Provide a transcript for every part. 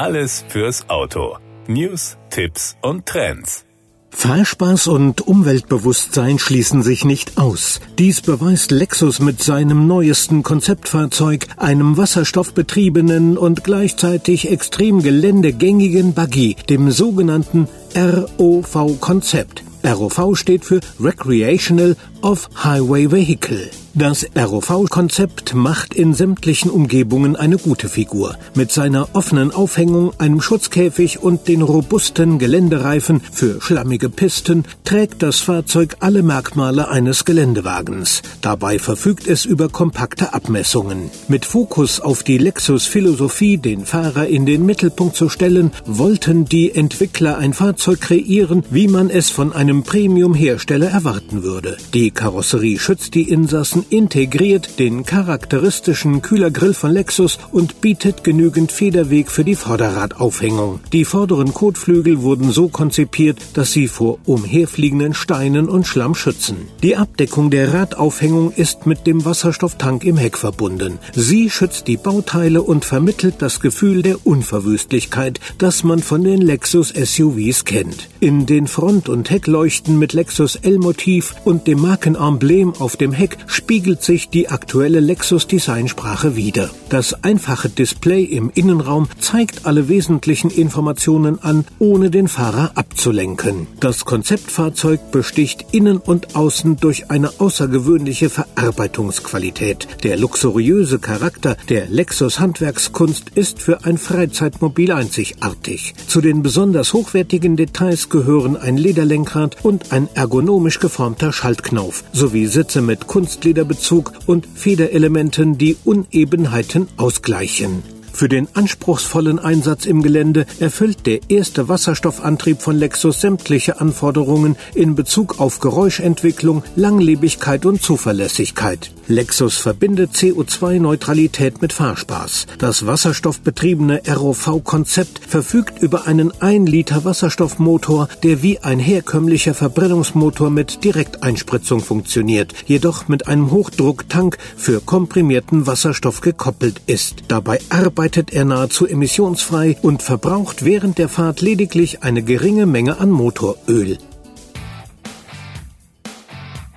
Alles fürs Auto. News, Tipps und Trends. Fahrspaß und Umweltbewusstsein schließen sich nicht aus. Dies beweist Lexus mit seinem neuesten Konzeptfahrzeug, einem wasserstoffbetriebenen und gleichzeitig extrem geländegängigen Buggy, dem sogenannten ROV-Konzept. ROV steht für Recreational Off-Highway Vehicle. Das ROV-Konzept macht in sämtlichen Umgebungen eine gute Figur. Mit seiner offenen Aufhängung, einem Schutzkäfig und den robusten Geländereifen für schlammige Pisten trägt das Fahrzeug alle Merkmale eines Geländewagens. Dabei verfügt es über kompakte Abmessungen. Mit Fokus auf die Lexus-Philosophie, den Fahrer in den Mittelpunkt zu stellen, wollten die Entwickler ein Fahrzeug kreieren, wie man es von einem Premium-Hersteller erwarten würde. Die Karosserie schützt die Insassen integriert den charakteristischen Kühlergrill von Lexus und bietet genügend Federweg für die Vorderradaufhängung. Die vorderen Kotflügel wurden so konzipiert, dass sie vor umherfliegenden Steinen und Schlamm schützen. Die Abdeckung der Radaufhängung ist mit dem Wasserstofftank im Heck verbunden. Sie schützt die Bauteile und vermittelt das Gefühl der Unverwüstlichkeit, das man von den Lexus SUVs kennt. In den Front- und Heckleuchten mit Lexus L-Motiv und dem Markenemblem auf dem Heck spiegelt sich die aktuelle Lexus-Designsprache wider. Das einfache Display im Innenraum zeigt alle wesentlichen Informationen an, ohne den Fahrer abzulenken. Das Konzeptfahrzeug besticht innen und außen durch eine außergewöhnliche Verarbeitungsqualität. Der luxuriöse Charakter der Lexus Handwerkskunst ist für ein Freizeitmobil einzigartig. Zu den besonders hochwertigen Details gehören ein Lederlenkrad und ein ergonomisch geformter Schaltknauf sowie Sitze mit Kunstleder Federbezug und Federelementen die Unebenheiten ausgleichen. Für den anspruchsvollen Einsatz im Gelände erfüllt der erste Wasserstoffantrieb von Lexus sämtliche Anforderungen in Bezug auf Geräuschentwicklung, Langlebigkeit und Zuverlässigkeit. Lexus verbindet CO2-Neutralität mit Fahrspaß. Das wasserstoffbetriebene ROV-Konzept verfügt über einen 1 Liter Wasserstoffmotor, der wie ein herkömmlicher Verbrennungsmotor mit Direkteinspritzung funktioniert, jedoch mit einem Hochdrucktank für komprimierten Wasserstoff gekoppelt ist. Dabei arbeitet er nahezu emissionsfrei und verbraucht während der Fahrt lediglich eine geringe Menge an Motoröl.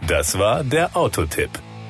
Das war der Autotipp.